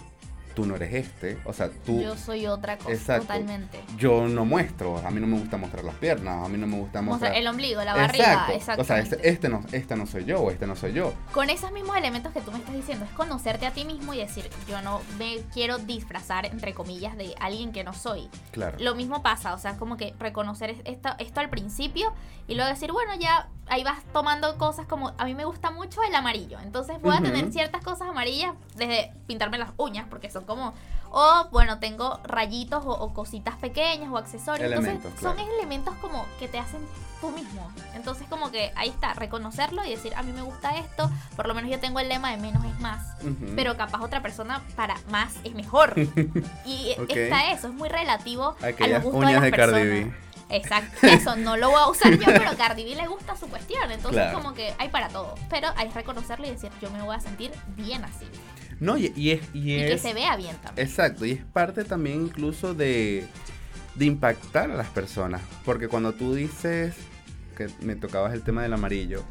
tú no eres este, o sea, tú...
Yo soy otra cosa,
Exacto.
totalmente.
Yo no muestro, a mí no me gusta mostrar las piernas, a mí no me gusta mostrar...
El ombligo, la barriga,
Exacto. O sea, este, este no, esta no soy yo, o este no soy yo.
Con esos mismos elementos que tú me estás diciendo, es conocerte a ti mismo y decir, yo no me quiero disfrazar, entre comillas, de alguien que no soy.
Claro.
Lo mismo pasa, o sea, como que reconocer es- esto, esto al principio y luego decir, bueno, ya ahí vas tomando cosas como, a mí me gusta mucho el amarillo, entonces voy a tener
Ujú.
ciertas cosas amarillas desde pintarme las uñas, porque son como, o bueno, tengo rayitos o, o cositas pequeñas o accesorios,
Elementos,
entonces son elementos como que te hacen tú mismo. Entonces como que ahí está, reconocerlo y decir, a mí me gusta esto, por lo menos yo tengo el lema de menos es más. Pero capaz otra persona para más es mejor. [laughs] Y está eso, es muy relativo a
Aquellas
los gustos
uñas
de
de
las
Cardi
personas.
B.
Exacto, eso no lo voy a usar yo, pero a Cardi B le gusta su cuestión. Entonces,
Claro.
como que hay para todo. Pero hay que reconocerlo y decir, yo me voy a sentir bien así.
No, y, y es... Y,
Y que
es
se vea bien también.
Exacto, y es parte también incluso de, de impactar a las personas. Porque cuando tú dices que me tocabas el tema del amarillo,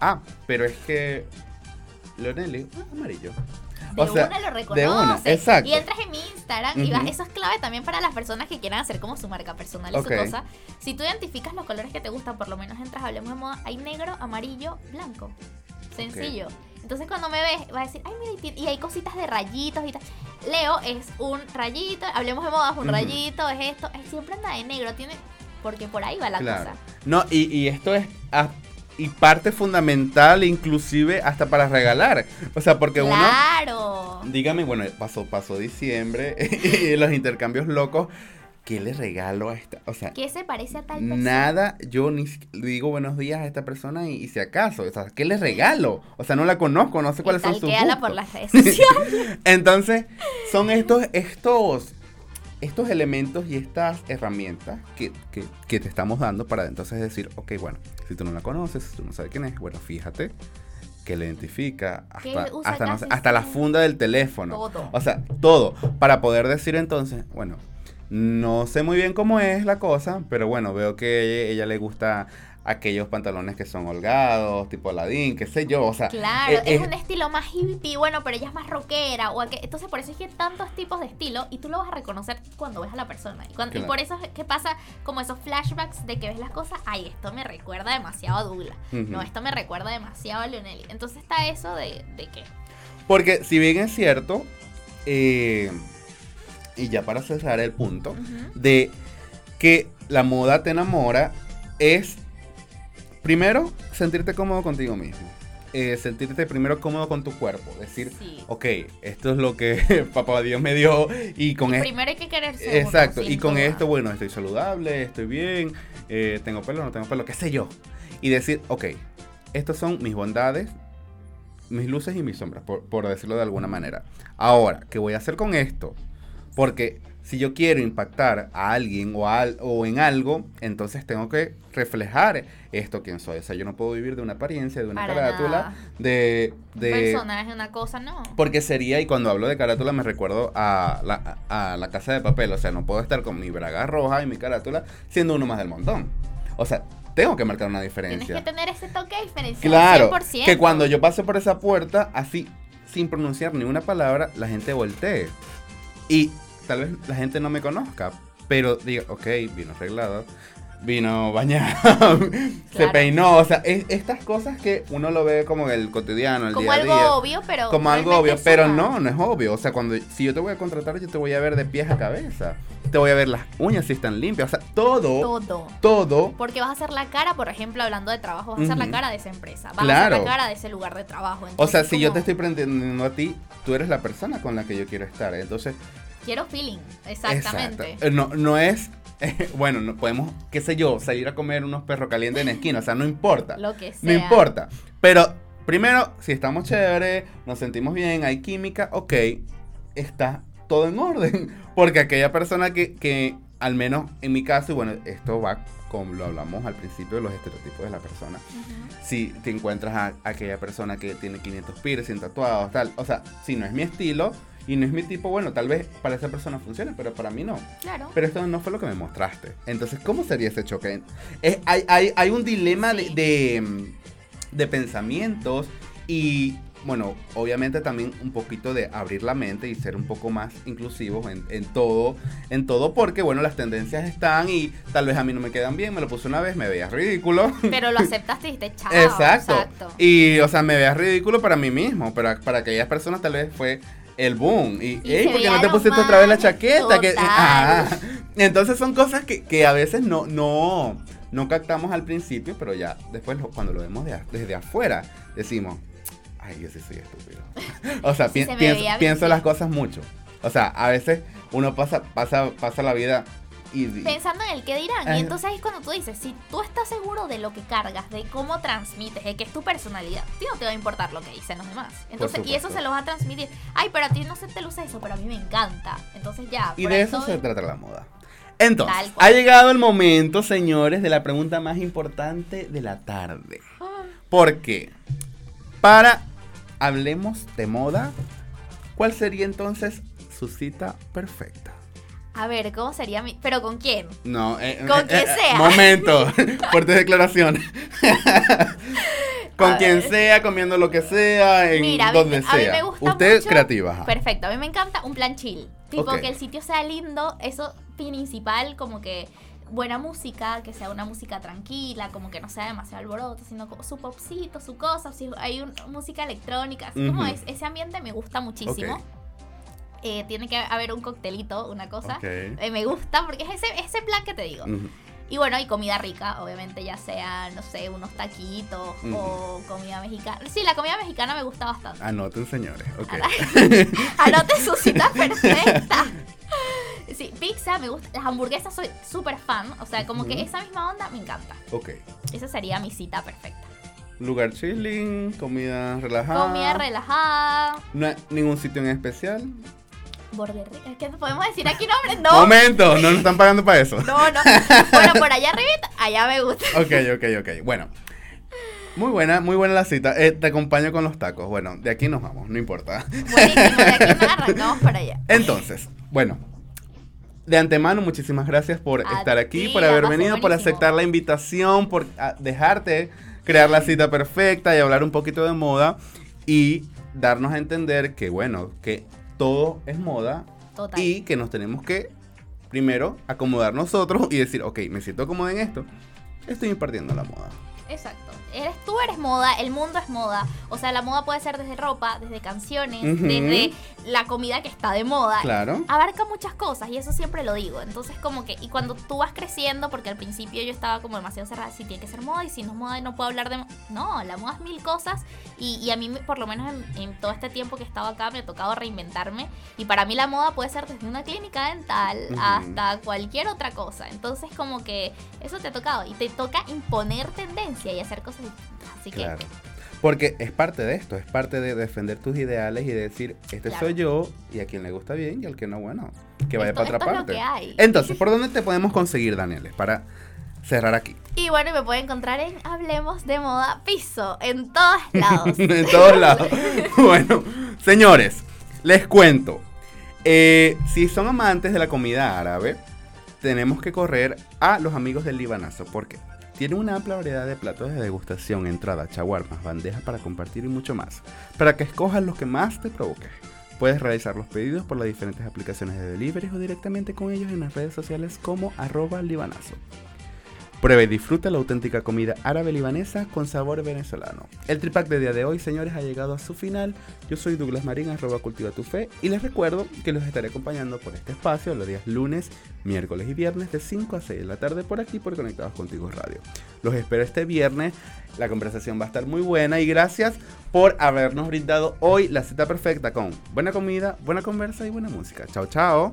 ah, pero es que Leonelli amarillo.
De
o sea,
una lo
de
reconoce.
una, exacto.
Y entras en mi Instagram y vas, eso es clave también para las personas que quieran hacer como su marca personal y su cosa. Si tú identificas los colores que te gustan, por lo menos entras, hablemos de moda, hay negro, amarillo, blanco. Sencillo. Entonces cuando me ves, vas a decir, ay, mira, y hay cositas de rayitos y tal. Leo es un rayito, hablemos de moda, es un rayito, es esto. Ay, siempre anda de negro, tiene. Porque por ahí va la
Claro.
cosa.
No, y, y esto es ah, y parte fundamental, inclusive hasta para regalar. O sea, porque uno
claro.
Dígame, bueno, pasó, pasó diciembre [laughs] y los intercambios locos. ¿Qué le regalo a esta? O sea,
¿Qué se parece a tal persona?
nada, yo ni le digo buenos días a esta persona y, y si acaso, o sea, ¿qué le regalo? O sea, no la conozco, no sé cuáles son sus gustos.
por las redes sociales. [laughs]
Entonces, son estos, estos, estos elementos y estas herramientas que, que- que te estamos dando para entonces decir, ok, bueno, si tú no la conoces, si tú no sabes quién es, bueno, fíjate que le identifica hasta,
usa
hasta, no sé, hasta la funda del teléfono.
Todo.
O sea, todo. Para poder decir entonces, bueno, no sé muy bien cómo es la cosa, pero bueno, veo que ella, ella le gusta aquellos pantalones que son holgados, tipo Aladdin, qué sé yo, o sea.
Claro,
eh,
es un estilo más hippie, bueno, pero ella es más rockera. O aquel- entonces, por eso es que hay tantos tipos de estilo y tú lo vas a reconocer cuando ves a la persona. Y, cuando- y
Claro.
por eso es que pasa como esos flashbacks de que ves las cosas, ay, esto me recuerda demasiado a Douglas. No, esto me recuerda demasiado a Leonelli. Entonces está eso de, de que.
Porque si bien es cierto, eh, y ya para cerrar el punto, de que la moda te enamora es, primero, sentirte cómodo contigo mismo. Eh, sentirte primero cómodo con tu cuerpo. Decir,
Sí.
ok, esto es lo que [laughs] papá Dios me dio y con esto...
primero hay que quererse
Exacto, y con
duda.
esto, bueno, estoy saludable, estoy bien, eh, tengo pelo, no tengo pelo, qué sé yo. Y decir, ok, estas son mis bondades, mis luces y mis sombras, por, por decirlo de alguna manera. Ahora, ¿qué voy a hacer con esto? Porque si yo quiero impactar a alguien o, al- o en algo, entonces tengo que reflejar esto quién soy. O sea, yo no puedo vivir de una apariencia, de una
Para
carátula,
nada.
de... de
personaje, una cosa, no.
porque sería, y cuando hablo de carátula me recuerdo a la, a la casa de papel, o sea, no puedo estar con mi braga roja y mi carátula siendo uno más del montón. O sea, tengo que marcar una
Tienes
diferencia.
que tener ese toque diferencial.
Claro,
100%.
que cuando yo pase por esa puerta, así, sin pronunciar ni una palabra, la gente voltee. Y tal vez la gente no me conozca, pero diga, ok, vino arreglado, vino bañado, [laughs] se peinó, o sea, es- estas cosas que uno lo ve como el cotidiano, el
Como
día a
algo
día.
obvio, pero.
como algo obvio, pero no, no es obvio. O sea, cuando si yo te voy a contratar, yo te voy a ver de pies a cabeza. Te voy a ver las uñas si están limpias. O sea, todo,
Todo.
todo.
Porque vas a hacer la cara, por ejemplo, hablando de trabajo, vas a hacer la cara de esa empresa. Vas a
Claro.
hacer la cara de ese lugar de trabajo.
O sea,
Entonces,
si yo
como,
te estoy prendiendo a ti, tú eres la persona con la que yo quiero estar. Entonces,
Quiero feeling. Exactamente.
exacto. Eh, No, no es. [laughs] bueno, no podemos, qué sé yo, salir a comer unos perros calientes en la esquina. O sea, no importa.
Lo que sea.
No importa. Pero primero, si estamos chévere, nos sentimos bien, hay química, ok, está todo en orden. [laughs] Porque aquella persona que, que al menos en mi caso, y bueno, esto va como lo hablamos al principio de los estereotipos de la persona. Si te encuentras a aquella persona que tiene 500 piercing tatuados, tal, o sea, si no es mi estilo y no es mi tipo, bueno, tal vez para esa persona funcione, pero para mí no.
Claro.
Pero esto no fue lo que me mostraste. Entonces, ¿cómo sería ese choque? Es- hay, hay- hay un dilema de, de, de pensamientos y, bueno, obviamente también un poquito de abrir la mente y ser un poco más inclusivos en, en todo, en todo, porque, bueno, las tendencias están y tal vez a mí no me quedan bien, me lo puse una vez, me veía ridículo.
Pero lo [laughs] aceptaste y dijiste, chao.
exacto.
Exacto.
Y, o sea, me veía ridículo para mí mismo, pero para aquellas personas tal vez fue el boom. Y,
Y
ey,
se
¿por qué
veía
no te pusiste otra vez la chaqueta? Que, ah. Entonces son cosas que, que a veces no, no, no captamos al principio, pero ya después lo- cuando lo vemos de desde afuera, decimos, ay, yo sí soy estúpido. [laughs] o sea, pi-
se
pienso, pienso las cosas mucho. O sea, a veces uno pasa, pasa, pasa la vida y...
Pensando en el que dirán. Y entonces ahí es cuando tú dices, si tú estás seguro de lo que cargas, de cómo transmites, de que es tu personalidad, a ti no te va a importar lo que dicen los demás. Entonces, y eso se lo va a transmitir. Ay, pero a ti no se te luce eso, pero a mí me encanta. Entonces ya.
Y de eso se trata la moda. Entonces, ha llegado el momento, señores, de la pregunta más importante de la tarde.
Ah.
¿Por qué? Para hablemos de moda, ¿cuál sería entonces su cita perfecta?
A ver, ¿cómo sería mi.? ¿Pero con quién?
No, eh,
Con
eh,
quien
eh,
sea.
Momento, [laughs] fuertes declaraciones. Con
A
quien
ver.
sea, comiendo lo que sea, en
Mira, a mí,
donde
a mí
sea.
me gusta
Usted
mucho-
creativa.
Perfecto, a mí me encanta un plan chill. Tipo que el sitio sea lindo, eso principal, como que buena música, que sea una música tranquila, como que no sea demasiado alboroto, sino como su popcito, su cosa, si hay un- música electrónica, así como es, ese ambiente me gusta muchísimo. Eh, tiene que haber un coctelito, una cosa.
Ok.
Eh, me gusta porque es ese, ese plan que te digo. Y bueno, y comida rica, obviamente, ya sea, no sé, unos taquitos
Ujú.
o comida mexicana. Sí, la comida mexicana me gusta bastante.
Anoten, señores. Ok. [laughs]
Anote su cita [laughs] perfecta. Sí, pizza, me gusta. Las hamburguesas soy súper fan. O sea, como que esa misma onda me encanta.
ok.
Esa sería mi cita perfecta.
Lugar chilling, comida relajada.
Comida relajada.
No hay ningún sitio en especial.
Border Es que podemos decir aquí nombres. No.
Momento, no nos están pagando para eso.
No, no. Bueno, por allá arribita, allá me gusta.
Ok, ok, ok. Bueno. Muy buena, muy buena la cita. Eh, te acompaño con los tacos. Bueno, de aquí nos vamos, no importa.
Buenísimo, de aquí nos arrancamos para allá.
Entonces, bueno. De antemano, muchísimas gracias por
A
estar aquí, por haber venido, por aceptar la invitación, por ah, dejarte crear la cita perfecta y hablar un poquito de moda y darnos a entender que, bueno, que todo es moda
Total.
y que nos tenemos que primero acomodar nosotros y decir, ok, me siento cómodo en esto, estoy impartiendo la moda.
Exacto. Eres, tú eres moda, el mundo es moda. O sea, la moda puede ser desde ropa, desde canciones, desde la comida que está de moda.
Claro.
Abarca muchas cosas y eso siempre lo digo. Entonces, como que, y cuando tú vas creciendo, porque al principio yo estaba como demasiado cerrada, si tiene que ser moda y si no es moda no puedo hablar de. mo-". No, la moda es mil cosas y, y a mí, por lo menos en, en todo este tiempo que he estado acá, me ha tocado reinventarme. Y para mí la moda puede ser desde una clínica dental hasta cualquier otra cosa. Entonces, como que eso te ha tocado y te toca imponer tendencia y hacer cosas Así que.
Claro. Porque es parte de esto, es parte de defender tus ideales y de decir, este
Claro.
soy yo, y a quien le gusta bien, y al que no, bueno, que vaya
Esto-
para otra parte. Entonces, ¿por [laughs] dónde te podemos conseguir, Danieles? Para cerrar aquí.
Y bueno, me pueden encontrar en Hablemos de Moda Piso, en todos [laughs] lados.
en todos lados. [laughs] bueno, señores, les cuento. Eh, si son amantes de la comida árabe, tenemos que correr a los amigos del Libanazo. porque Tienen una amplia variedad de platos de degustación, entradas, chaguarmas, bandejas para compartir y mucho más. Para que escojas los que más te provoque. Puedes realizar los pedidos por las diferentes aplicaciones de delivery o directamente con ellos en las redes sociales como arroba libanazo. Prueba y disfruta la auténtica comida árabe libanesa con sabor venezolano. El tripack de día de hoy, señores, ha llegado a su final. Yo soy Douglas Marín, arroba cultiva tu fe, y les recuerdo que los estaré acompañando por este espacio los días lunes, miércoles y viernes de 5 a 6 de la tarde por aquí por Conectados Contigo Radio. Los espero este viernes, la conversación va a estar muy buena y gracias por habernos brindado hoy la cita perfecta con buena comida, buena conversa y buena música. Chao, chao.